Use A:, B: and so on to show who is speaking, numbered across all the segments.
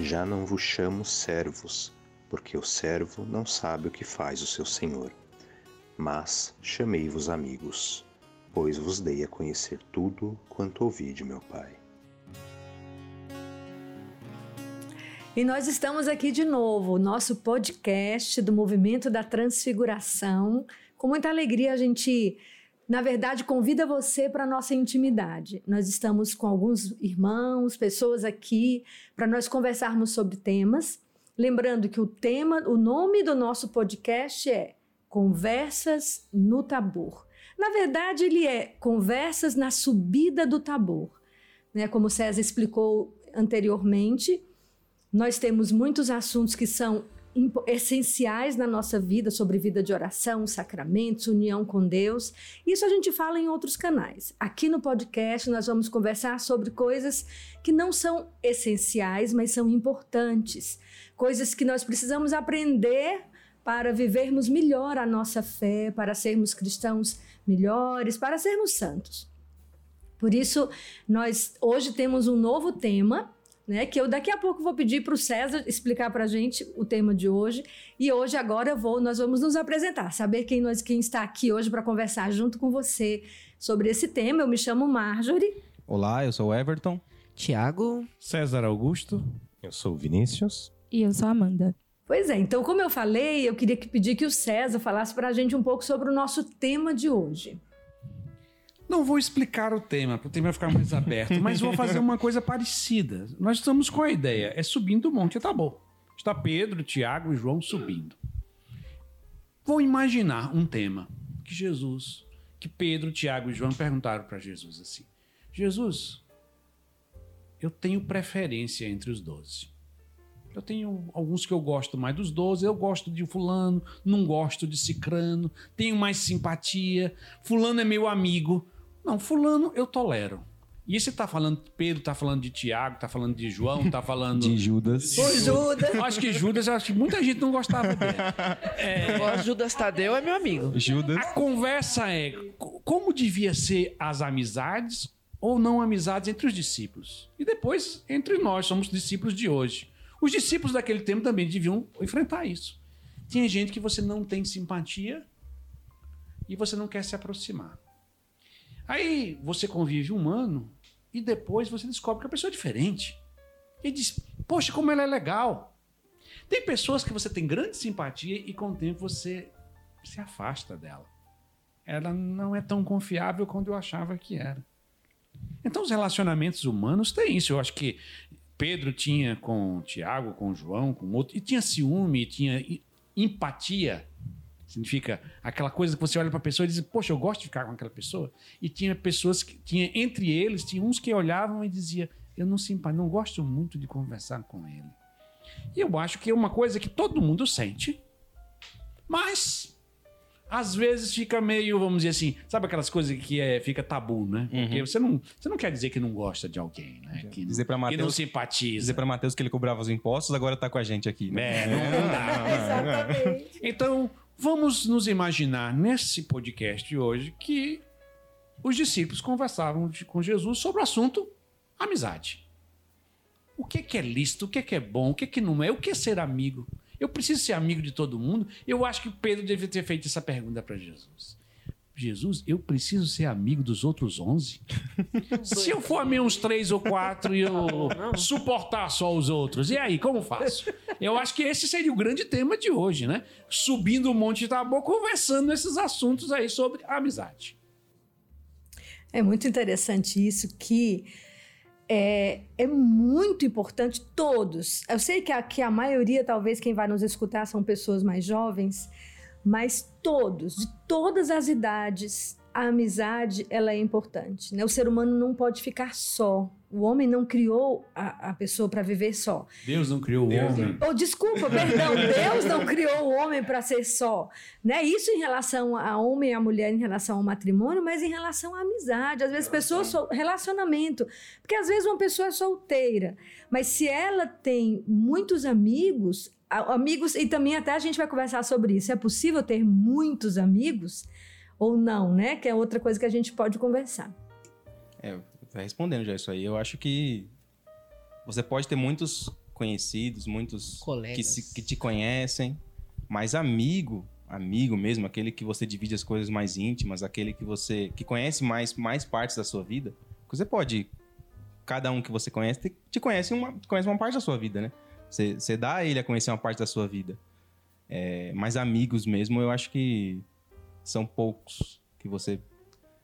A: Já não vos chamo servos, porque o servo não sabe o que faz o seu senhor. Mas chamei-vos amigos, pois vos dei a conhecer tudo quanto ouvi de meu Pai.
B: E nós estamos aqui de novo, nosso podcast do Movimento da Transfiguração. Com muita alegria a gente na verdade, convida você para a nossa intimidade. Nós estamos com alguns irmãos, pessoas aqui, para nós conversarmos sobre temas. Lembrando que o tema, o nome do nosso podcast é Conversas no Tabor. Na verdade, ele é Conversas na Subida do Tabor. Né? Como César explicou anteriormente, nós temos muitos assuntos que são essenciais na nossa vida sobre vida de oração, sacramentos, união com Deus. Isso a gente fala em outros canais. Aqui no podcast nós vamos conversar sobre coisas que não são essenciais, mas são importantes. Coisas que nós precisamos aprender para vivermos melhor a nossa fé, para sermos cristãos melhores, para sermos santos. Por isso, nós hoje temos um novo tema né? Que eu daqui a pouco vou pedir para o César explicar para a gente o tema de hoje. E hoje, agora, eu vou, nós vamos nos apresentar, saber quem, nós, quem está aqui hoje para conversar junto com você sobre esse tema. Eu me chamo Marjorie.
C: Olá, eu sou o Everton.
D: Tiago.
E: César Augusto.
F: Eu sou o Vinícius.
G: E eu sou a Amanda.
B: Pois é, então, como eu falei, eu queria que pedir que o César falasse para a gente um pouco sobre o nosso tema de hoje.
E: Não vou explicar o tema, para o tema ficar mais aberto, mas vou fazer uma coisa parecida. Nós estamos com a ideia, é subindo o monte tá bom. Está Pedro, Tiago e João subindo. Vou imaginar um tema que Jesus, que Pedro, Tiago e João perguntaram para Jesus assim: Jesus, eu tenho preferência entre os doze. Eu tenho alguns que eu gosto mais dos doze, eu gosto de fulano, não gosto de cicrano, tenho mais simpatia, fulano é meu amigo, não, fulano eu tolero. E você tá falando, Pedro tá falando de Tiago, tá falando de João, tá falando.
C: de Judas.
B: Foi Judas.
E: Acho que Judas, acho que muita gente não gostava dele.
D: É... Judas Tadeu é meu amigo.
C: Judas.
E: A conversa é como devia ser as amizades ou não amizades entre os discípulos. E depois, entre nós, somos discípulos de hoje. Os discípulos daquele tempo também deviam enfrentar isso. Tinha gente que você não tem simpatia e você não quer se aproximar. Aí você convive um ano e depois você descobre que a pessoa é diferente. E diz: Poxa, como ela é legal. Tem pessoas que você tem grande simpatia e com o tempo você se afasta dela. Ela não é tão confiável quanto eu achava que era. Então, os relacionamentos humanos têm isso. Eu acho que Pedro tinha com Tiago, com João, com outro, e tinha ciúme, tinha empatia Significa aquela coisa que você olha para a pessoa e diz, poxa, eu gosto de ficar com aquela pessoa. E tinha pessoas que, tinha entre eles, tinha uns que olhavam e diziam, eu não simpatizo, não gosto muito de conversar com ele. E eu acho que é uma coisa que todo mundo sente, mas às vezes fica meio, vamos dizer assim, sabe aquelas coisas que é, fica tabu, né? Porque uhum. você, não, você não quer dizer que não gosta de alguém, né? Que,
C: dizer pra Mateus,
E: que não simpatiza.
C: Dizer para Matheus que ele cobrava os impostos, agora tá com a gente aqui.
E: Né? É, não, não dá. Exatamente. Então, Vamos nos imaginar nesse podcast de hoje que os discípulos conversavam com Jesus sobre o assunto amizade. O que é, que é lícito, o que é, que é bom, o que é que não é, o que é ser amigo? Eu preciso ser amigo de todo mundo? Eu acho que Pedro devia ter feito essa pergunta para Jesus. Jesus, eu preciso ser amigo dos outros onze? Se eu for amigo uns três ou quatro e eu suportar só os outros, e aí, como faço? Eu acho que esse seria o grande tema de hoje, né? Subindo o Monte Tabor, conversando nesses assuntos aí sobre amizade.
B: É muito interessante isso que é, é muito importante todos. Eu sei que a, que a maioria, talvez quem vai nos escutar, são pessoas mais jovens mas todos, de todas as idades, a amizade ela é importante. Né? O ser humano não pode ficar só. O homem não criou a, a pessoa para viver só.
E: Deus não criou Deus o homem.
B: Oh, desculpa, perdão. Deus não criou o homem para ser só. Né? Isso em relação a homem e a mulher, em relação ao matrimônio, mas em relação à amizade. Às vezes, pessoas. Relacionamento. Porque às vezes uma pessoa é solteira, mas se ela tem muitos amigos, amigos, e também até a gente vai conversar sobre isso. É possível ter muitos amigos ou não, né? Que é outra coisa que a gente pode conversar.
C: É, vai respondendo já isso aí. Eu acho que você pode ter muitos conhecidos, muitos
D: Colegas.
C: que, se- que te conhecem, mas amigo, amigo mesmo, aquele que você divide as coisas mais íntimas, aquele que você que conhece mais mais partes da sua vida, você pode cada um que você conhece te, te conhece uma conhece uma parte da sua vida, né? Você, você dá a ele a conhecer uma parte da sua vida. É, mas amigos mesmo, eu acho que são poucos que você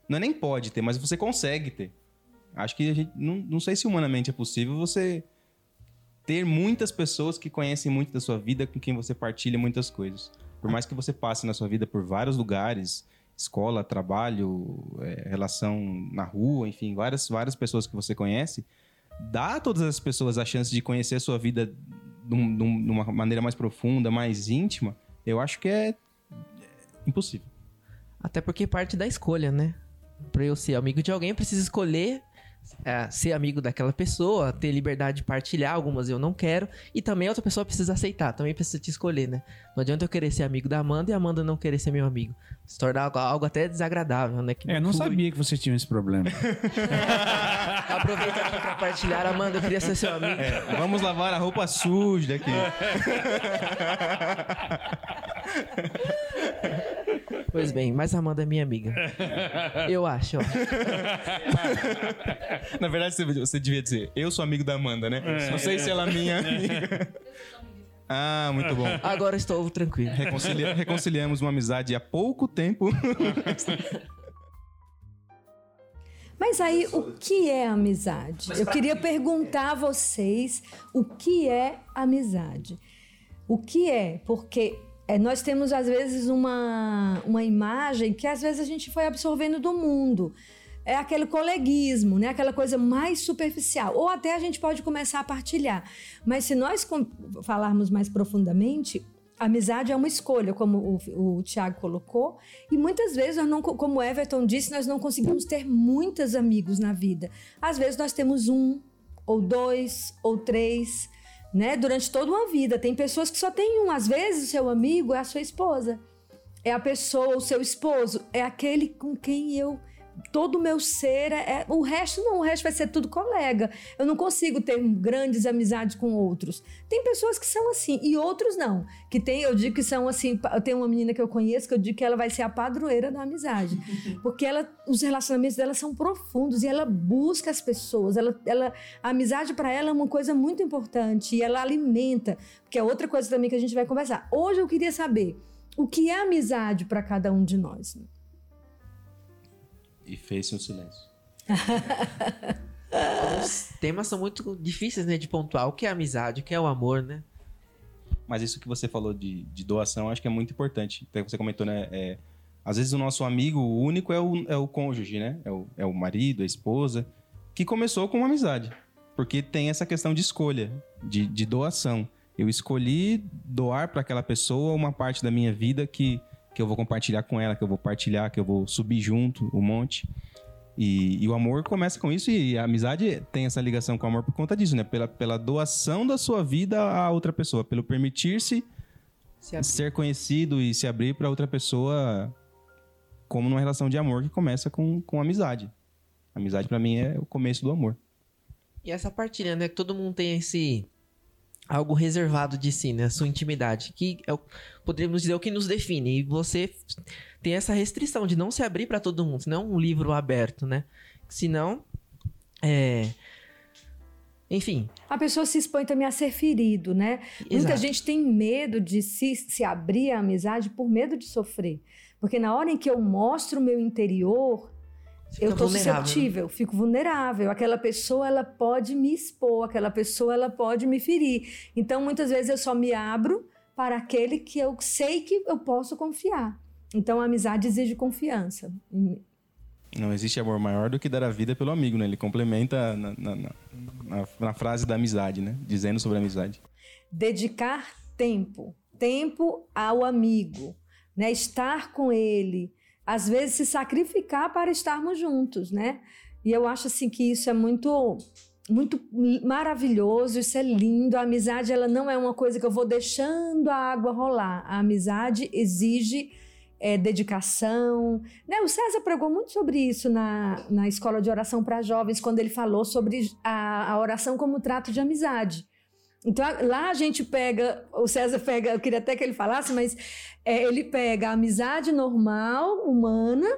C: não é nem pode ter, mas você consegue ter. Acho que a gente não, não sei se humanamente é possível você ter muitas pessoas que conhecem muito da sua vida, com quem você partilha muitas coisas. Por mais que você passe na sua vida por vários lugares, escola, trabalho, é, relação na rua, enfim, várias, várias pessoas que você conhece, dá a todas as pessoas a chance de conhecer a sua vida de um- de um- uma maneira mais profunda, mais íntima, eu acho que é impossível.
D: Até porque parte da escolha, né? Pra eu ser amigo de alguém, eu preciso escolher é, ser amigo daquela pessoa, ter liberdade de partilhar, algumas eu não quero. E também a outra pessoa precisa aceitar, também precisa te escolher, né? Não adianta eu querer ser amigo da Amanda e a Amanda não querer ser meu amigo. Se tornar algo, algo até desagradável, né? Que
E: É, não
D: flui.
E: sabia que vocês tinham esse problema.
D: Aproveita aqui pra partilhar, Amanda, eu queria ser seu amigo.
C: É, vamos lavar a roupa suja aqui.
D: Pois bem, mas a Amanda é minha amiga. Eu acho, ó.
C: Na verdade, você, você devia dizer, eu sou amigo da Amanda, né? Não sei se ela é minha amiga. Ah, muito bom.
D: Agora estou tranquilo.
C: Reconcilia- reconciliamos uma amizade há pouco tempo.
B: Mas aí, o que é amizade? Eu queria perguntar a vocês o que é amizade. O que é? Porque é, nós temos, às vezes, uma, uma imagem que, às vezes, a gente foi absorvendo do mundo. É aquele coleguismo, né? Aquela coisa mais superficial. Ou até a gente pode começar a partilhar. Mas se nós falarmos mais profundamente, a amizade é uma escolha, como o, o Tiago colocou. E muitas vezes, nós não, como o Everton disse, nós não conseguimos ter muitos amigos na vida. Às vezes nós temos um, ou dois, ou três, né? Durante toda uma vida. Tem pessoas que só têm um. Às vezes, o seu amigo é a sua esposa. É a pessoa, o seu esposo. É aquele com quem eu. Todo o meu ser é, é- O resto não, o resto vai ser tudo colega. Eu não consigo ter grandes amizades com outros. Tem pessoas que são assim, e outros não. Que tem, eu digo que são assim. Eu tenho uma menina que eu conheço que eu digo que ela vai ser a padroeira da amizade. Porque ela, os relacionamentos dela são profundos e ela busca as pessoas. Ela, ela, a amizade para ela é uma coisa muito importante e ela alimenta. Porque é outra coisa também que a gente vai conversar. Hoje eu queria saber o que é amizade para cada um de nós.
C: E fez-se um silêncio.
D: Os temas são muito difíceis, né, de pontuar. O que é amizade, o que é o amor, né?
C: Mas isso que você falou de, de doação, acho que é muito importante. Até você comentou, né? é, às vezes o nosso amigo único é o, é o cônjuge, né? É o, é o marido, a esposa, que começou com uma amizade. Porque tem essa questão de escolha, de, de doação. Eu escolhi doar para aquela pessoa uma parte da minha vida que, que eu vou compartilhar com ela, que eu vou partilhar, que eu vou subir junto o monte. E, e o amor começa com isso e a amizade tem essa ligação com o amor por conta disso, né? Pela, pela doação da sua vida a outra pessoa, pelo permitir-se
D: Se
C: ser conhecido e se abrir para outra pessoa como numa relação de amor que começa com, com amizade. Amizade para mim é o começo do amor.
D: E essa partilha, né? Que todo mundo tem esse algo reservado de si, né? Sua intimidade, que é o, poderíamos dizer o que nos define. E você tem essa restrição de não se abrir para todo mundo, senão é um livro aberto, né? Senão, é... Enfim,
B: A pessoa se expõe também a ser ferido, né? Muita
D: Exato.
B: gente tem medo de se, se abrir à amizade por medo de sofrer. Porque na hora em que eu mostro o meu interior,
D: fica
B: eu tô
D: vulnerável, né?
B: suscetível, fico vulnerável. Aquela pessoa, ela pode me expor, aquela pessoa, ela pode me ferir. Então, muitas vezes eu só me abro para aquele que eu sei que eu posso confiar. Então, a amizade exige confiança.
C: Não existe amor maior do que dar a vida pelo amigo, né? Ele complementa na, na, na- na- na frase da amizade, né? Dizendo sobre a amizade.
B: dedicar tempo, tempo ao amigo, né? Estar com ele, às vezes se sacrificar para estarmos juntos, né? E eu acho assim que isso é muito muito maravilhoso, isso é lindo. A amizade ela não é uma coisa que eu vou deixando a água rolar. A amizade exige é, dedicação. Né? O César pregou muito sobre isso na, na escola de oração para jovens, quando ele falou sobre a, a oração como trato de amizade Então lá a gente pega, o César pega, eu queria até que ele falasse, mas é, ele pega a amizade normal, humana,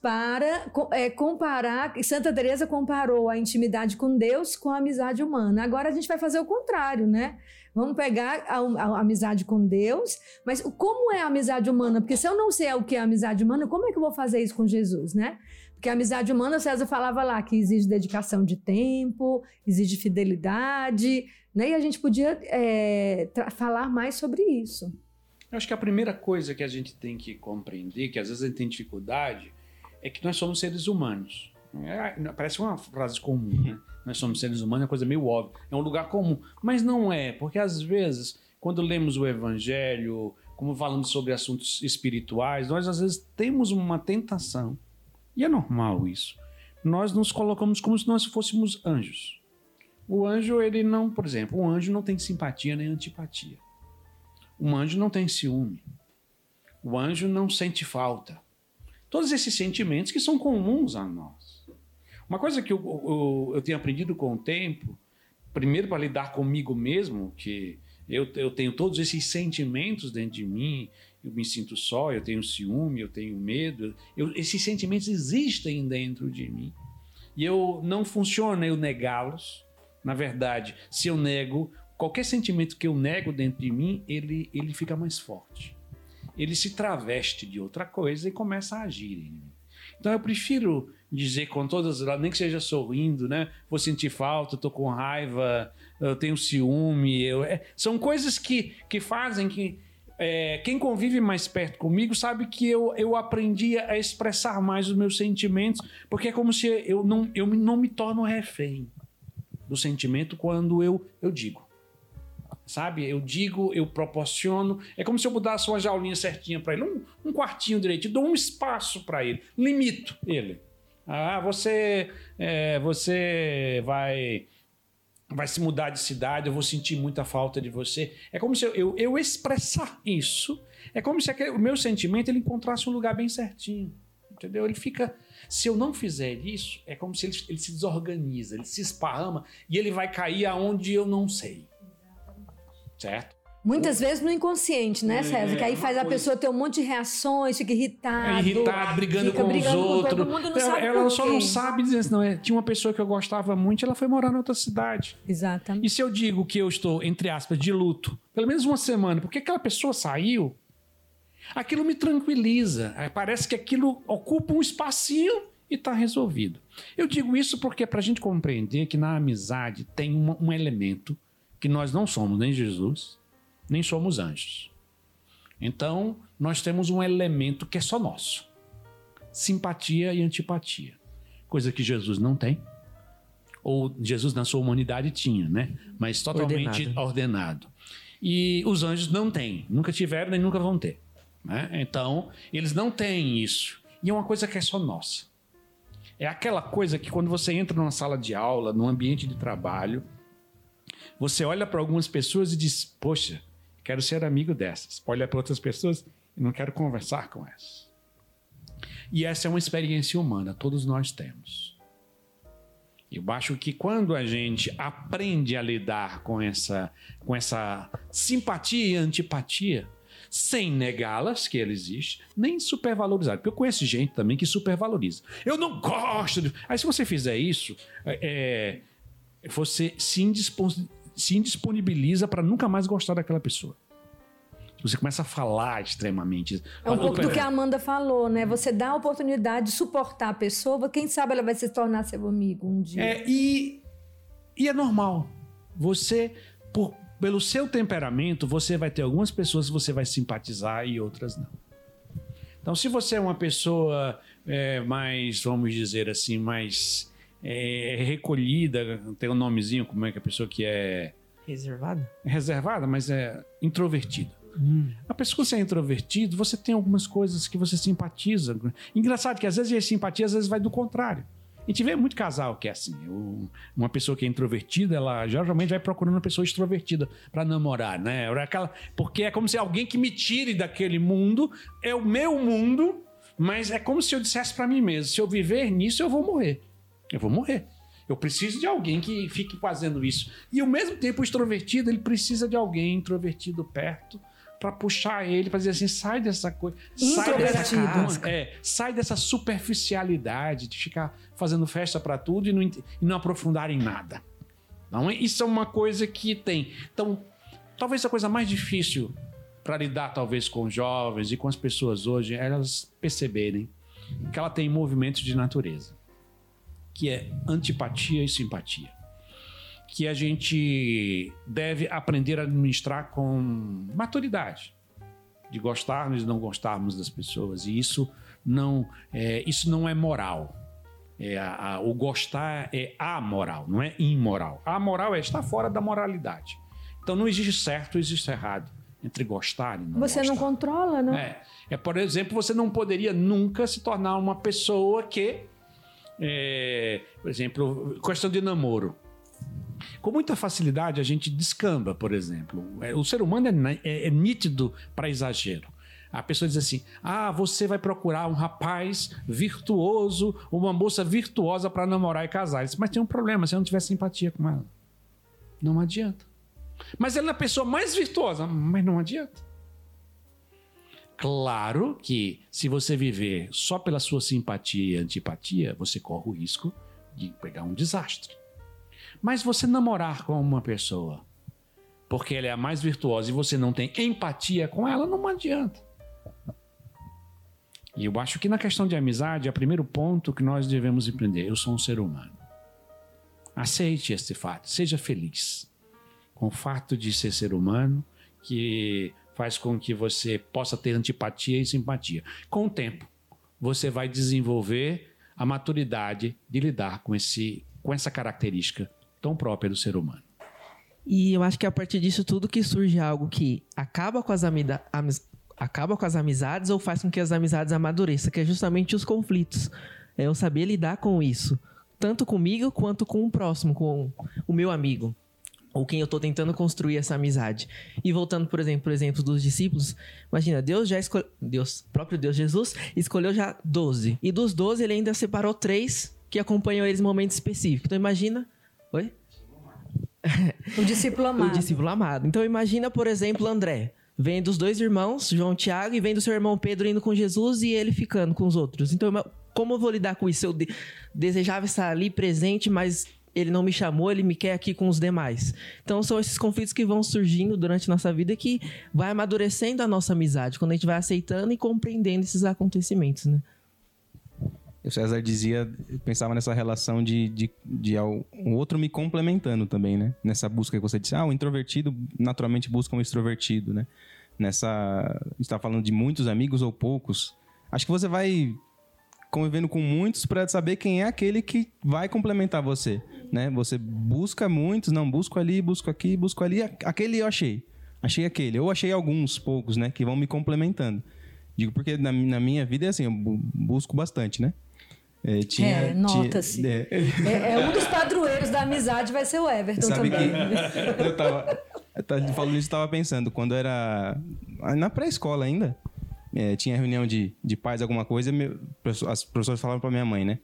B: para é, comparar. Santa Teresa comparou a intimidade com Deus com a amizade humana. Agora a gente vai fazer o contrário, né? Vamos pegar a, a, amizade com Deus, mas como é a amizade humana? Porque se eu não sei o que é a amizade humana, como é que eu vou fazer isso com Jesus, né? Porque a amizade humana, César falava lá que exige dedicação de tempo, exige fidelidade, né? E a gente podia é, falar mais sobre isso.
E: Eu acho que a primeira coisa que a gente tem que compreender, que às vezes a gente tem dificuldade, é que nós somos seres humanos. É, parece uma frase comum, né? Nós somos seres humanos, é uma coisa meio óbvia. É um lugar comum. Mas não é, porque às vezes, quando lemos o Evangelho, como falamos sobre assuntos espirituais, nós às vezes temos uma tentação, e é normal isso. Nós nos colocamos como se nós fôssemos anjos. O anjo, ele não, por exemplo, um anjo não tem simpatia nem antipatia. Um anjo não tem ciúme. O anjo não sente falta. Todos esses sentimentos que são comuns a nós. Uma coisa que eu, eu, eu tenho aprendido com o tempo, primeiro para lidar comigo mesmo, que eu, eu tenho todos esses sentimentos dentro de mim, eu me sinto só, eu tenho ciúme, eu tenho medo, eu, esses sentimentos existem dentro de mim. E eu não funciona eu negá-los. Na verdade, se eu nego, qualquer sentimento que eu nego dentro de mim, ele, ele fica mais forte ele se traveste de outra coisa e começa a agir em mim. Então eu prefiro dizer com todas as nem que seja sorrindo, né? Vou sentir falta, estou com raiva, eu tenho ciúme. Eu, é, são coisas que, que fazem que é, quem convive mais perto comigo sabe que eu, eu aprendi a expressar mais os meus sentimentos, porque é como se eu não, eu não me torno refém do sentimento quando eu, eu digo sabe? Eu digo, eu proporciono. É como se eu mudasse uma jaulinha certinha para ele, um, um quartinho direito, dou um espaço para ele, limito ele. Ah, você, é, você vai vai se mudar de cidade, eu vou sentir muita falta de você. É como se eu, eu, eu expressar isso. É como se aquele, o meu sentimento ele encontrasse um lugar bem certinho. Entendeu? Ele fica. Se eu não fizer isso, é como se ele, ele se desorganiza, ele se esparrama e ele vai cair aonde eu não sei certo?
B: Muitas vezes no inconsciente, né, César? É, que aí faz a pessoa ter um monte de reações, fica irritado.
E: É irritado, brigando com brigando os outros. todo não sabe ela só não sabe dizer assim, não. É, tinha uma pessoa que eu gostava muito, ela foi morar em outra cidade.
B: Exatamente.
E: E se eu digo que eu estou, entre aspas, de luto, pelo menos uma semana, porque aquela pessoa saiu, aquilo me tranquiliza. Parece que aquilo ocupa um espacinho e está resolvido. Eu digo isso porque é para a gente compreender que na amizade tem uma, um elemento que nós não somos nem Jesus, nem somos anjos. Então, nós temos um elemento que é só nosso: simpatia e antipatia. Coisa que Jesus não tem. Ou Jesus na sua humanidade tinha, né? Mas totalmente ordenado. ordenado. E os anjos não têm, nunca tiveram nem nunca vão ter. Né? Então, eles não têm isso. E é uma coisa que é só nossa. É aquela coisa que quando você entra numa sala de aula, num ambiente de trabalho, você olha para algumas pessoas e diz: Poxa, quero ser amigo dessas. Olha para outras pessoas e não quero conversar com essas. E essa é uma experiência humana, todos nós temos. Eu acho que quando a gente aprende a lidar com essa, com essa simpatia e antipatia, sem negá-las, que ela existe, nem supervalorizar. Porque eu conheço gente também que supervaloriza. Eu não gosto. De... Aí, se você fizer isso, é, é você se se indisponibiliza para nunca mais gostar daquela pessoa. Você começa a falar extremamente.
B: É um pouco do que a Amanda falou, né? Você dá a oportunidade de suportar a pessoa, quem sabe ela vai se tornar seu amigo um dia.
E: É, e, e é normal. Você, por, pelo seu temperamento, você vai ter algumas pessoas que você vai simpatizar e outras não. Então, se você é uma pessoa é, mais, vamos dizer assim, mais é, recolhida, tem um nomezinho, como é que a pessoa que é.
D: Reservada?
E: Reservada, mas é introvertida. Hum. A pessoa que é introvertido, você tem algumas coisas que você simpatiza. Engraçado que às vezes a simpatia às vezes vai do contrário. A gente vê muito casal que é assim. Uma pessoa que é introvertida, ela geralmente vai procurando uma pessoa extrovertida para namorar, né? Porque é como se alguém que me tire daquele mundo é o meu mundo, mas é como se eu dissesse para mim mesmo: se eu viver nisso, eu vou morrer. Eu vou morrer. Eu preciso de alguém que fique fazendo isso. E ao mesmo tempo, o extrovertido, ele precisa de alguém introvertido perto para puxar ele, para dizer assim, sai dessa coisa, sai dessa
B: Introvertido.
E: é, sai dessa superficialidade de ficar fazendo festa para tudo e não, e não aprofundar em nada. Não, isso é uma coisa que tem. Então, talvez a coisa mais difícil para lidar talvez com os jovens e com as pessoas hoje é elas perceberem que ela tem movimentos de natureza, que é antipatia e simpatia, que a gente deve aprender a administrar com maturidade, de gostarmos e não gostarmos das pessoas e isso não é, isso não é moral. É, a- a- o gostar é amoral, não é imoral. A moral é estar fora da moralidade. Então não existe certo, existe errado entre gostar e não
B: Você não
E: gostar.
B: controla, né?
E: É. é, por exemplo, você não poderia nunca se tornar uma pessoa que, é, por exemplo, questão de namoro. Com muita facilidade a gente descamba, por exemplo. É, O ser humano é, é- é nítido para exagero. A pessoa diz assim: ah, você vai procurar um rapaz virtuoso, uma moça virtuosa para namorar e casar. Diz, Mas tem um problema, se eu não tiver simpatia com ela. Não adianta. Mas ela é a pessoa mais virtuosa, mas não adianta. Claro que se você viver só pela sua simpatia e antipatia, você corre o risco de pegar um desastre. Mas você namorar com uma pessoa porque ela é a mais virtuosa e você não tem empatia com ela, não adianta. E eu acho que na questão de amizade, é o primeiro ponto que nós devemos empreender. Eu sou um ser humano. Aceite este fato, seja feliz com o fato de ser ser humano, que faz com que você possa ter antipatia e simpatia. Com o tempo, você vai desenvolver a maturidade de lidar com, esse, com essa característica tão própria do ser humano.
D: E eu acho que é a partir disso tudo que surge algo que acaba com as, amis- acaba com as amizades ou faz com que as amizades amadureçam, que é justamente os conflitos. É eu saber lidar com isso, tanto comigo quanto com o próximo, com o meu amigo, ou quem eu estou tentando construir essa amizade. E voltando, por exemplo, por exemplo dos discípulos, imagina, Deus já escolheu, Deus, próprio Deus Jesus, escolheu já 12. E dos 12 ele ainda separou três que acompanham eles em momentos específicos. Então imagina, oi?
B: O discípulo amado.
D: O discípulo amado. Então imagina, por exemplo, André. Vem dos dois irmãos, João e Tiago, e vem do seu irmão Pedro indo com Jesus e ele ficando com os outros. Então, como eu vou lidar com isso? Eu de- desejava estar ali presente, mas ele não me chamou, ele me quer aqui com os demais. Então, são esses conflitos que vão surgindo durante nossa vida que vai amadurecendo a nossa amizade, quando a gente vai aceitando e compreendendo esses acontecimentos, né?
C: O César dizia, pensava nessa relação de, de, de o outro me complementando também, né? Nessa busca que você disse, ah, o introvertido naturalmente busca um extrovertido, né? Nessa. A gente tá falando de muitos amigos ou poucos. Acho que você vai convivendo com muitos para saber quem é aquele que vai complementar você, né? Você busca muitos, não, busco ali, busco aqui, busco ali, aquele eu achei. Achei aquele, ou achei alguns poucos, né, que vão me complementando. Digo porque na, na minha vida é assim, eu bu- busco bastante, né? É, tinha,
B: É, nota-se.
C: é,
B: É, é um dos padroeiros da amizade, vai ser o Everton
C: Sabe
B: também.
C: que eu tava. eu tava- Falando isso, eu tava pensando, quando era. Na pré-escola ainda, é, tinha reunião de, de pais, alguma coisa, meu- as professoras falavam pra minha mãe, né?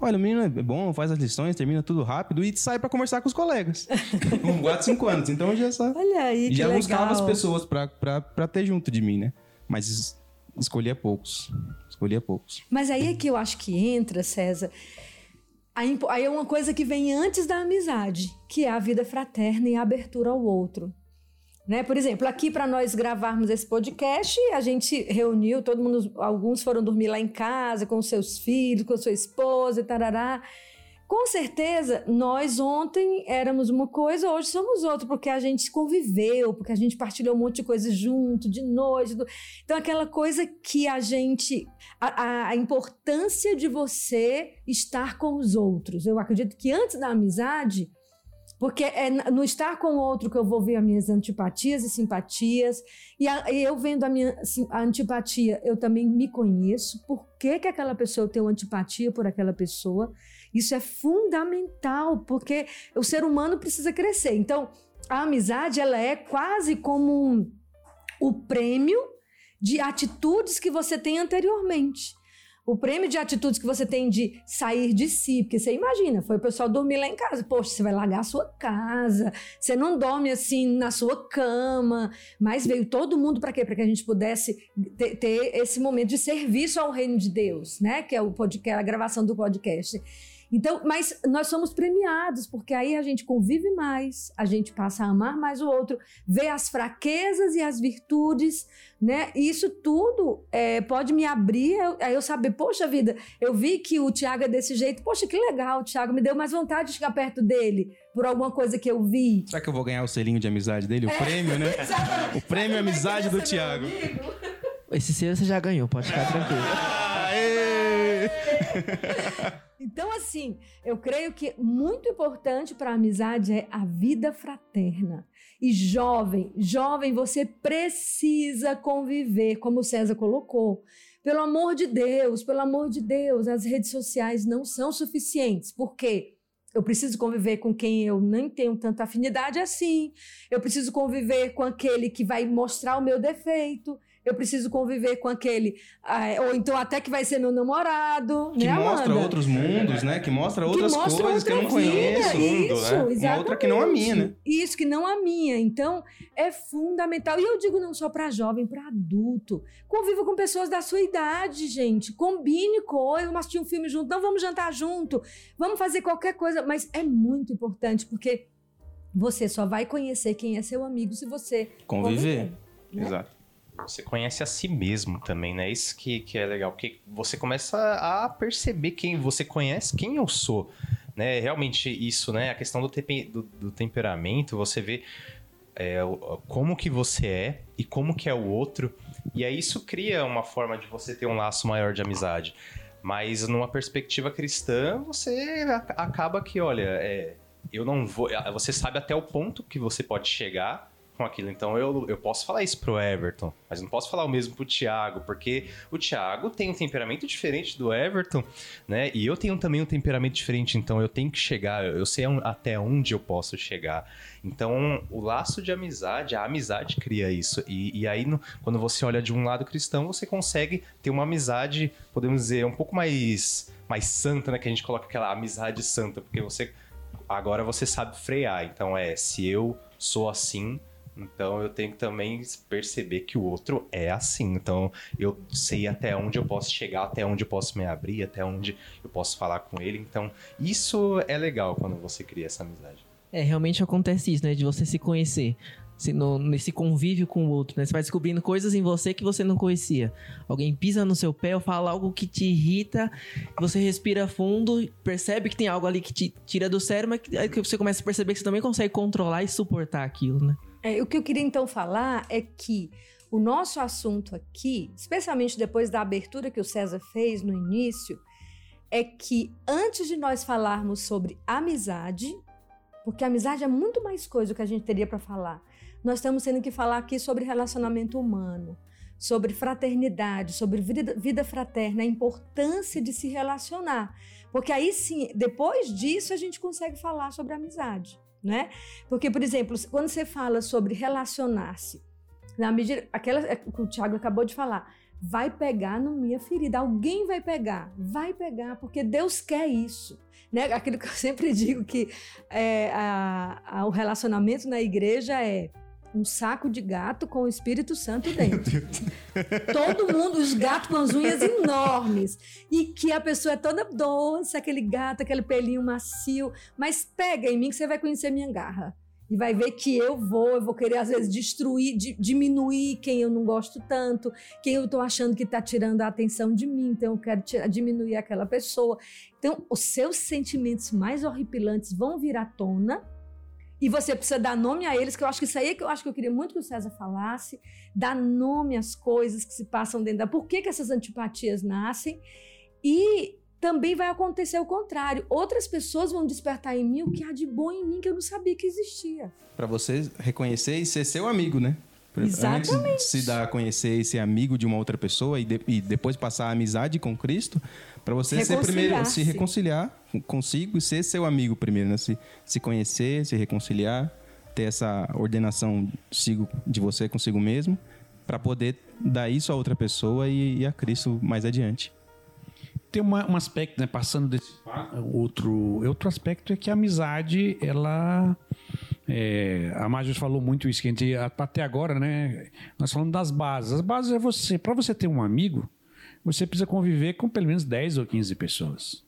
C: Olha, o menino é bom, faz as lições, termina tudo rápido e sai pra conversar com os colegas. Com 4, 5 anos. Então eu já só.
B: Olha aí, que
C: já
B: legal.
C: buscava as pessoas pra ter junto de mim, né? Mas es- escolhia poucos. Escolhia poucos.
B: Mas aí é que eu acho que entra, César. Aí é uma coisa que vem antes da amizade, que é a vida fraterna e a abertura ao outro. Né? Por exemplo, aqui para nós gravarmos esse podcast, a gente reuniu, todo mundo, alguns foram dormir lá em casa com seus filhos, com sua esposa e tarará. Com certeza, nós ontem éramos uma coisa, hoje somos outra, porque a gente conviveu, porque a gente partilhou um monte de coisas junto, de noite. do- Então, aquela coisa que a gente. A- a importância de você estar com os outros. Eu acredito que antes da amizade, porque é no estar com o outro que eu vou ver as minhas antipatias e simpatias. E, a- eu vendo a minha sim- a antipatia, eu também me conheço. Por que, que aquela pessoa tem antipatia por aquela pessoa? Isso é fundamental, porque o ser humano precisa crescer. Então, a amizade, ela é quase como um- o prêmio de atitudes que você tem anteriormente. O prêmio de atitudes que você tem de sair de si, porque você imagina, foi o pessoal dormir lá em casa, poxa, você vai largar a sua casa, você não dorme assim na sua cama, mas veio todo mundo para quê? Para que a gente pudesse ter, ter, esse momento de serviço ao reino de Deus, né? Que é o podcast, a gravação do podcast. Então, mas nós somos premiados, porque aí a gente convive mais, a gente passa a amar mais o outro, vê as fraquezas e as virtudes, né? E isso tudo é, pode me abrir a eu, eu saber, poxa vida, eu vi que o Tiago é desse jeito, poxa, que legal, o Tiago me deu mais vontade de ficar perto dele por alguma coisa que eu vi.
C: Será que eu vou ganhar o selinho de amizade dele? O é, prêmio, né? o prêmio amizade do Tiago.
D: Esse selo você já ganhou, pode ficar tranquilo.
B: Então, assim, eu creio que muito importante para a amizade é a vida fraterna. E jovem, jovem, você precisa conviver, como o César colocou. Pelo amor de Deus, pelo amor de Deus, as redes sociais não são suficientes. Por quê? Eu preciso conviver com quem eu nem tenho tanta afinidade assim. Eu preciso conviver com aquele que vai mostrar o meu defeito eu preciso conviver com aquele, ah, ou então até que vai ser meu namorado,
C: que
B: né,
C: mostra
B: Amanda?
C: outros mundos, né? Que mostra outras que mostra coisas que eu não conheço, isso, mundo, né? Uma outra que não a minha, né?
B: Isso que não a minha. Então é fundamental. E eu digo não só para jovem, para adulto. Conviva com pessoas da sua idade, gente. Combine coisas, vamos assistir um filme junto, não vamos jantar junto, vamos fazer qualquer coisa, mas é muito importante porque você só vai conhecer quem é seu amigo se você
C: conviver. conviver né? Exato
F: você conhece a si mesmo também, né? Isso que, que é legal, porque você começa a perceber quem você conhece, quem eu sou, né? Realmente isso, né? A questão do, do, do temperamento, você vê é, como que você é e como que é o outro, e aí isso cria uma forma de você ter um laço maior de amizade. Mas numa perspectiva cristã, você acaba que, olha, é, eu não vou. Você sabe até o ponto que você pode chegar com aquilo. Então eu, eu posso falar isso pro Everton, mas não posso falar o mesmo pro Thiago, porque o Thiago tem um temperamento diferente do Everton, né? E eu tenho também um temperamento diferente, então eu tenho que chegar, eu sei até onde eu posso chegar. Então o laço de amizade, a amizade cria isso. E, e aí, no, quando você olha de um lado cristão, você consegue ter uma amizade, podemos dizer, um pouco mais, mais santa, né? Que a gente coloca aquela amizade santa, porque você. Agora você sabe frear. Então é, se eu sou assim, então eu tenho que também perceber que o outro é assim. Então eu sei até onde eu posso chegar, até onde eu posso me abrir, até onde eu posso falar com ele. Então isso é legal quando você cria essa amizade.
D: É, realmente acontece isso, né? De você se conhecer. Se no, nesse convívio com o outro, né? Você vai descobrindo coisas em você que você não conhecia. Alguém pisa no seu pé ou fala algo que te irrita, você respira fundo, percebe que tem algo ali que te tira do sério, mas que, aí você começa a perceber que você também consegue controlar e suportar aquilo, né?
B: É, o que eu queria então falar é que o nosso assunto aqui, especialmente depois da abertura que o César fez no início, é que antes de nós falarmos sobre amizade, porque amizade é muito mais coisa do que a gente teria para falar, nós estamos tendo que falar aqui sobre relacionamento humano, sobre fraternidade, sobre vida, vida fraterna, a importância de se relacionar. Porque aí sim, depois disso, a gente consegue falar sobre amizade né? Porque, por exemplo, quando você fala sobre relacionar-se, na medida aquela é, que o Tiago acabou de falar, vai pegar no minha ferida, alguém vai pegar, vai pegar, porque Deus quer isso, né? Aquilo que eu sempre digo que é, a, a, o relacionamento na igreja é um saco de gato com o Espírito Santo dentro. Todo mundo, os gatos com as unhas enormes. E que a pessoa é toda doce, aquele gato, aquele pelinho macio. Mas pega em mim que você vai conhecer minha garra. E vai ver que eu vou, eu vou querer às vezes destruir, di, diminuir quem eu não gosto tanto, quem eu tô achando que tá tirando a atenção de mim, então eu quero tirar, diminuir aquela pessoa. Então, os seus sentimentos mais horripilantes vão vir à tona e você precisa dar nome a eles, que eu acho que isso aí é que eu acho que eu queria muito que o César falasse, dar nome às coisas que se passam dentro da. Por que, que essas antipatias nascem? E também vai acontecer o contrário. Outras pessoas vão despertar em mim o que há de bom em mim que eu não sabia que existia.
C: Para você reconhecer e ser seu amigo, né?
B: Exatamente.
C: Antes de se dar a conhecer e ser amigo de uma outra pessoa e, de, e depois passar a amizade com Cristo, para você ser primeiro se reconciliar consigo e ser seu amigo primeiro, né? Se, se conhecer, se reconciliar, ter essa ordenação de você consigo mesmo, para poder dar isso a outra pessoa e, e a Cristo mais adiante.
E: tem uma, um aspecto, né? Passando desse outro, outro aspecto é que a amizade, ela. é, a Mágios falou muito isso, que a gente, até agora, né? Nós falamos das bases. As bases é você. Para você ter um amigo, você precisa conviver com pelo menos 10 ou 15 pessoas.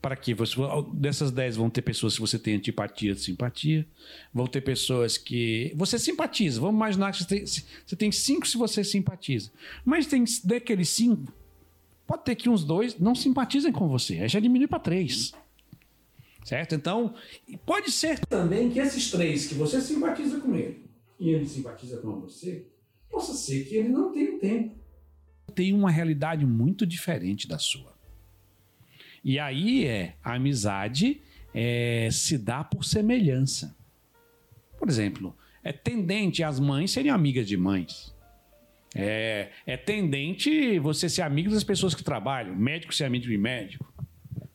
E: Para que você, dessas 10 vão ter pessoas que você tem antipatia, simpatia. Vão ter pessoas que você simpatiza. Vamos imaginar que você tem, você tem cinco se você simpatiza. Mas tem daqueles cinco, pode ter que uns dois não simpatizem com você. Aí já diminui para três. Certo? Então, pode ser também que esses três que você simpatiza com ele e ele simpatiza com você, possa ser que ele não tenha tempo. Tem uma realidade muito diferente da sua. E aí é a amizade é, se dá por semelhança. Por exemplo, é tendente as mães serem amigas de mães. É, é tendente você ser amigo das pessoas que trabalham, médico ser amigo de médico.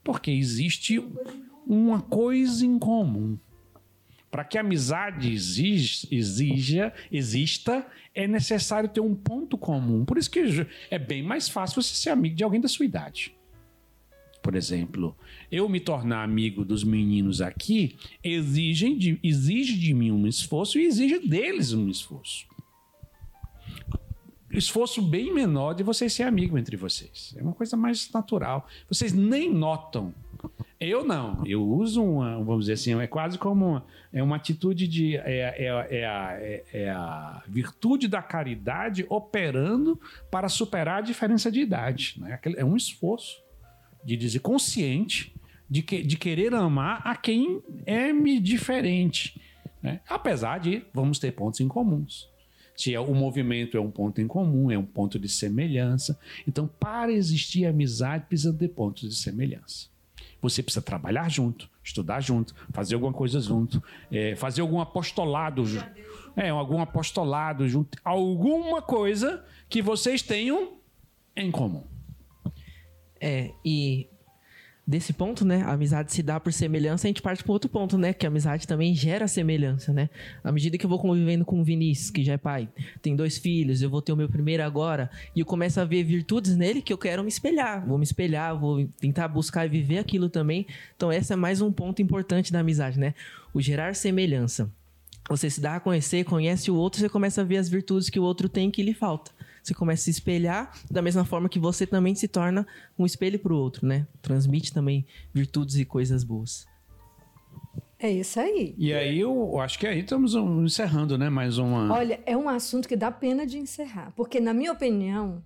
E: Porque existe uma coisa em comum. Para que a amizade exige, exija, exista, é necessário ter um ponto comum. Por isso que é bem mais fácil você ser amigo de alguém da sua idade. Por exemplo, eu me tornar amigo dos meninos aqui exigem de, exige de mim um esforço e exige deles um esforço. Esforço bem menor de vocês ser amigo entre vocês. É uma coisa mais natural. Vocês nem notam. Eu não. Eu uso uma, vamos dizer assim, é quase como uma, é uma atitude de. É, é, é, a, é, é a virtude da caridade operando para superar a diferença de idade. Né? É um esforço de dizer consciente de, que, de querer amar a quem é me diferente. Né? Apesar de vamos ter pontos em comuns. Se é, o movimento é um ponto em comum, é um ponto de semelhança. Então, para existir amizade, precisa ter pontos de semelhança. Você precisa trabalhar junto, estudar junto, fazer alguma coisa junto, é, fazer algum apostolado. É, algum apostolado junto. Alguma coisa que vocês tenham em comum.
D: É, e desse ponto, né, a amizade se dá por semelhança, a gente parte para outro ponto, né, que a amizade também gera semelhança, né? À medida que eu vou convivendo com o Vinícius, que já é pai, tem dois filhos, eu vou ter o meu primeiro agora, e eu começo a ver virtudes nele que eu quero me espelhar, vou me espelhar, vou tentar buscar e viver aquilo também. Então, esse é mais um ponto importante da amizade, né? O gerar semelhança. Você se dá a conhecer, conhece o outro, você começa a ver as virtudes que o outro tem que lhe falta você começa a se espelhar da mesma forma que você também se torna um espelho para o outro, né? Transmite também virtudes e coisas boas.
B: É isso aí.
E: E aí eu acho que aí estamos encerrando, né? Mais uma.
B: Olha, é um assunto que dá pena de encerrar, porque na minha opinião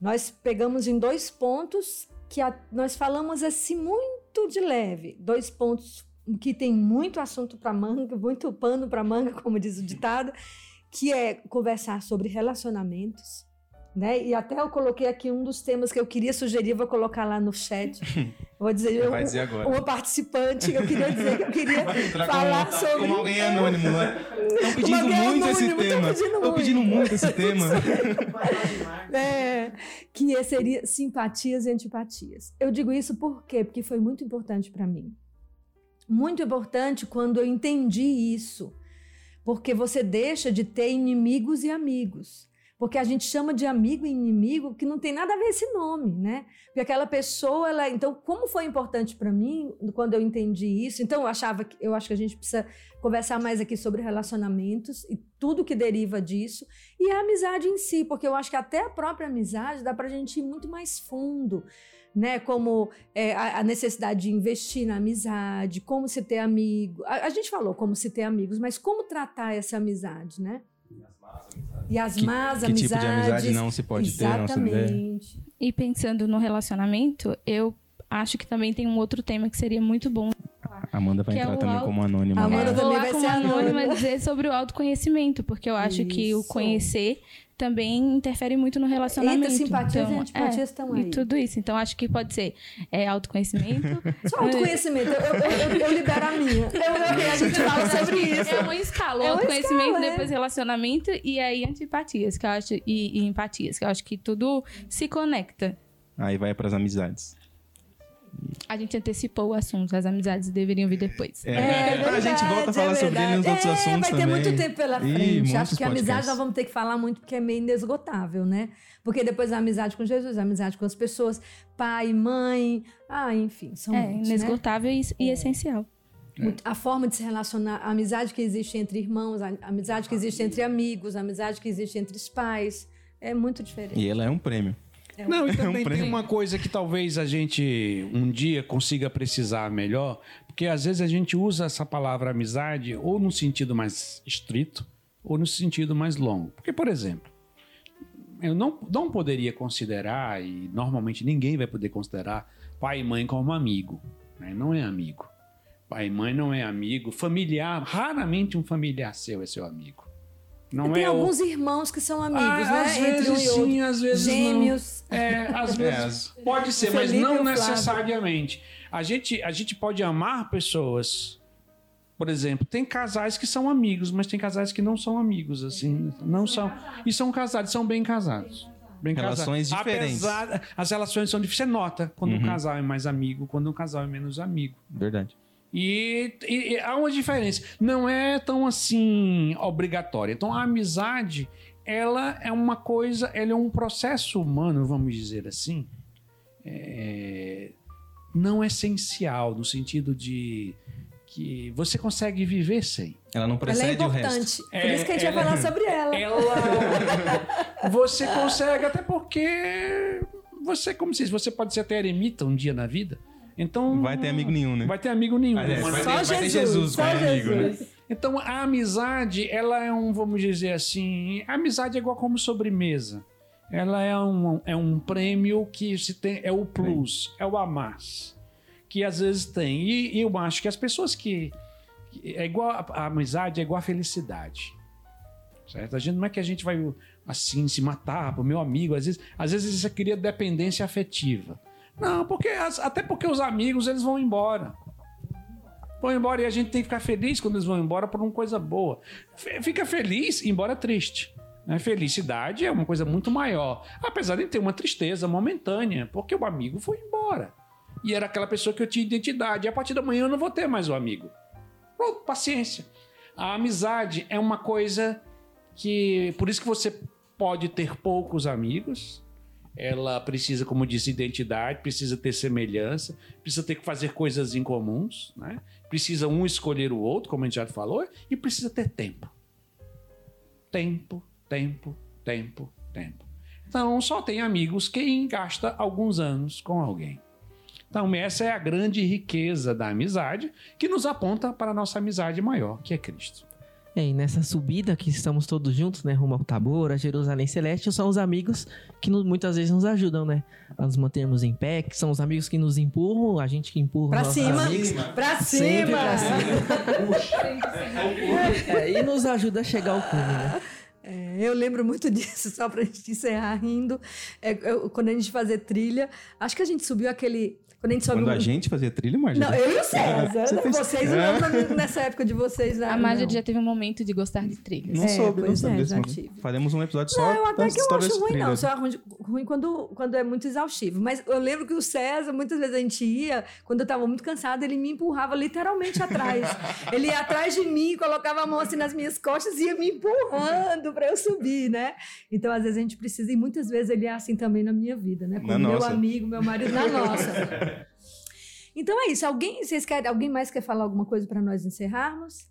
B: nós pegamos em dois pontos que a, nós falamos assim muito de leve, dois pontos que tem muito assunto para manga, muito pano para manga, como diz o ditado que é conversar sobre relacionamentos, né? E até eu coloquei aqui um dos temas que eu queria sugerir, vou colocar lá no chat. Vou dizer, eu,
C: dizer agora.
B: uma participante, eu queria dizer que eu queria falar
C: como,
B: sobre
C: como alguém anônimo, né? Estão pedindo muito esse
B: anônimo, tão
C: tema.
B: pedindo
C: Estão pedindo muito esse tema.
B: É, que seria simpatias e antipatias. Eu digo isso por quê? Porque foi muito importante para mim. Muito importante quando eu entendi isso. Porque você deixa de ter inimigos e amigos. Porque a gente chama de amigo e inimigo que não tem nada a ver esse nome, né? Porque aquela pessoa, ela, então, como foi importante para mim quando eu entendi isso? Então, eu achava que eu acho que a gente precisa conversar mais aqui sobre relacionamentos e tudo que deriva disso e a amizade em si, porque eu acho que até a própria amizade dá para a gente ir muito mais fundo, né? Como é, a, a necessidade de investir na amizade, como se ter amigo. A, a gente falou como se ter amigos, mas como tratar essa amizade, né? E as
C: Que-
B: más
C: que
B: amizades.
C: tipo de amizade não se pode ter, não se deve?
B: Exatamente.
G: E pensando no relacionamento, eu acho que também tem um outro tema que seria muito bom.
C: A Amanda vai
G: Que é
C: entrar
G: o
C: também
G: auto-
C: como anônima.
B: Amanda
G: Eu vou
B: também
G: lá
B: vai
G: como
B: ser
G: anônima
B: anônima.
G: dizer sobre o autoconhecimento, porque eu acho que o
B: Isso.
G: conhecer também interfere muito no relacionamento.
B: Eita, simpatias e
G: Então,
B: antipatias
G: é,
B: estão aí.
G: E tudo isso. Então, acho que pode ser é, autoconhecimento.
B: Só autoconhecimento. Eu, eu, eu, eu libero a minha. Eu, eu, a gente fala sobre isso.
G: É uma escala,
B: É uma
G: autoconhecimento,
B: escala, é.
G: depois relacionamento e aí antipatias, que eu acho, e, e empatias, que eu acho que tudo se conecta.
C: Aí vai pras amizades.
G: A gente antecipou o assunto, as amizades deveriam vir depois.
C: É,
B: É
C: a gente volta a
B: verdade,
C: falar
B: é
C: sobre ele nos
B: verdade.
C: outros
B: É,
C: assuntos
B: vai ter
C: também.
B: muito tempo pela frente.
C: muitos
B: Acho que a amizade nós vamos ter que falar muito porque é meio inesgotável, né? Porque depois a amizade com Jesus, a amizade com as pessoas, pai, mãe, ah, enfim, são
G: É,
B: muitos, né?
G: inesgotável e, e essencial.
B: Muito- A forma de se relacionar, a amizade que existe entre irmãos, a amizade que existe entre amigos, a amizade que existe entre os pais, é muito diferente.
C: E ela é um prêmio.
E: Não, e
C: É um
E: também tem uma coisa que talvez a gente um dia consiga precisar melhor, porque às vezes a gente usa essa palavra amizade ou no sentido mais estrito ou no sentido mais longo. Porque, por exemplo, eu não, não poderia considerar, e normalmente ninguém vai poder considerar, pai e mãe como amigo. né? Não é amigo. Pai e mãe não é amigo. Familiar, raramente um familiar seu é seu amigo. Não
B: Tem
E: é o-
B: alguns irmãos que são amigos,
E: Ah,
B: né?
E: às
B: entre um
E: vezes
B: e outro.
E: sim, às vezes não.
B: Gêmeos.
E: É, às vezes pode ser, mas
B: Felipe
E: não
B: o
E: necessariamente. A gente, a gente pode amar pessoas. Por exemplo, tem casais que são amigos, mas tem casais que não são amigos, assim, não são. E são casados, são bem casados. Bem
C: Relações
E: casados.
C: diferentes.
E: Apesar, as relações são difíceis. Você nota quando um
C: Uhum.
E: casal é mais amigo, quando um casal é menos amigo.
C: Verdade.
E: E, e- e há uma diferença. Não é tão assim obrigatória. Então a amizade, ela é uma coisa, ela é um processo humano, vamos dizer assim, é, não essencial no sentido de que você consegue viver sem.
C: Ela não
B: Ela é
C: precede o
B: importante.
C: resto.
B: Por isso que a gente
E: É,
B: vai
E: ela-
B: falar sobre ela.
E: Ela, você consegue até porque você, como se diz, você pode ser até eremita um dia na vida. Então
C: Não vai ter amigo nenhum, né?
E: Vai ter amigo nenhum.
C: Vai
B: Só
C: ter- vai ter
B: Jesus,
C: Jesus
B: só
C: como amigo, né?
B: Jesus.
E: Então, a amizade, ela é um, vamos dizer assim, a amizade é igual como sobremesa. Ela é um, é um prêmio que se tem, é o plus, é o a mais, que às vezes tem. E, e eu acho que as pessoas que, é igual a, a amizade é igual a felicidade. Certo? A gente não é que a gente vai assim se matar pro meu amigo, às vezes, às vezes você cria dependência afetiva. Não, porque as- até porque os amigos eles vão embora. Vão embora e a gente tem que ficar feliz quando eles vão embora por uma coisa boa. F- Fica feliz, embora triste. né? Felicidade é uma coisa muito maior. Apesar de ter uma tristeza momentânea, porque o amigo foi embora. E era aquela pessoa que eu tinha identidade. E a partir da manhã eu não vou ter mais o amigo. Pronto, paciência. A amizade é uma coisa que. Por isso que você pode ter poucos amigos. Ela precisa, como disse, identidade, precisa ter semelhança, precisa ter que fazer coisas em comuns, né? Precisa um escolher o outro, como a gente já falou, e precisa ter tempo. Tempo, tempo, tempo, tempo. Então, só tem amigos quem gasta alguns anos com alguém. Então, essa é a grande riqueza da amizade, que nos aponta para a nossa amizade maior, que é Cristo.
D: É, e nessa subida que estamos todos juntos, né, rumo ao Tabor, a Jerusalém Celeste, são os amigos que no- muitas vezes nos ajudam, né, a nos mantermos em pé, que são os amigos que nos empurram, a gente que empurra
B: Pra
D: os nossos
B: cima,
D: amigos.
B: pra
D: Sempre
B: cima.
D: pra É, e nos ajuda a chegar ao cume, né?
B: É, eu lembro muito disso, só pra gente encerrar rindo. É, eu- quando a gente fazia trilha, acho que a gente subiu aquele. Quando a gente sobe
C: Quando
B: um-
C: a gente fazia trilha, Marja.
B: Não, eu e o César. Vocês
C: É.
B: não, nessa época de vocês.
G: A
B: não.
G: Marja já teve um momento de gostar de trilhas.
C: Não
B: É,
C: soube, não soube
B: é.
C: Faremos um episódio só
B: Não, eu até que eu acho ruim, não. Só é ruim, ruim quando, quando é muito exaustivo. Mas eu lembro que o César, muitas vezes a gente ia, quando eu tava muito cansada, ele me empurrava literalmente atrás. ele ia atrás de mim, colocava a mão assim nas minhas costas e ia me empurrando para eu subir, né? Então, às vezes, a gente precisa, e muitas vezes ele é assim também na minha vida, né? Com
C: Na
B: meu
C: nossa.
B: amigo, meu marido, na nossa. Então é isso. Alguém, vocês querem, alguém mais quer falar alguma coisa para nós encerrarmos?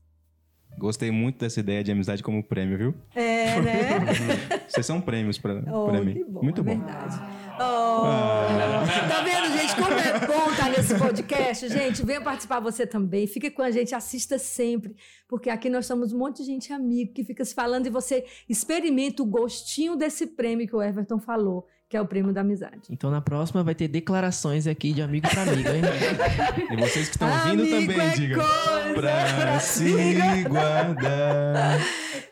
C: Gostei muito dessa ideia de amizade como prêmio, viu?
B: É, né?
C: Vocês são prêmios pra,
B: Oh,
C: mim.
B: que bom,
C: muito
B: é
C: bom.
B: verdade. Oh, Tá vendo, gente, como é bom estar nesse podcast? Gente, venha participar você também. Fique com a gente, assista sempre, porque aqui nós somos um monte de gente amigo que fica se falando e você experimenta o gostinho desse prêmio que o Everton falou, que é o prêmio da amizade.
D: Então na próxima vai ter declarações aqui de amigo pra amigo, hein?
C: E vocês que estão ouvindo também,
B: é
C: digam.
B: coisa
C: Pra se guardar.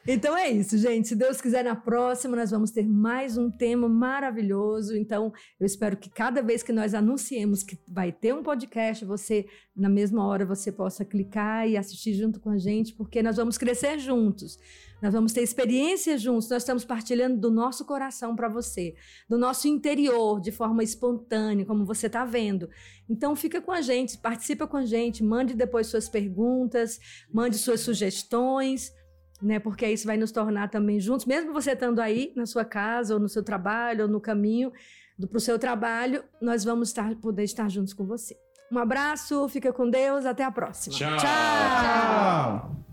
B: Então é isso, gente. Se Deus quiser, na próxima nós vamos ter mais um tema maravilhoso. Então, eu espero que cada vez que nós anunciemos que vai ter um podcast, você, na mesma hora, você possa clicar e assistir junto com a gente, porque nós vamos crescer juntos. Nós vamos ter experiências juntos. Nós estamos partilhando do nosso coração para você, do nosso interior, de forma espontânea, como você está vendo. Então, fica com a gente, participa com a gente, mande depois suas perguntas, mande suas sugestões né? Porque isso vai nos tornar também juntos, mesmo você estando aí na sua casa, ou no seu trabalho, ou no caminho para o seu trabalho, nós vamos estar, poder estar juntos com você. Um abraço, fica com Deus, até a próxima.
E: Tchau.
B: Tchau.
C: Tchau.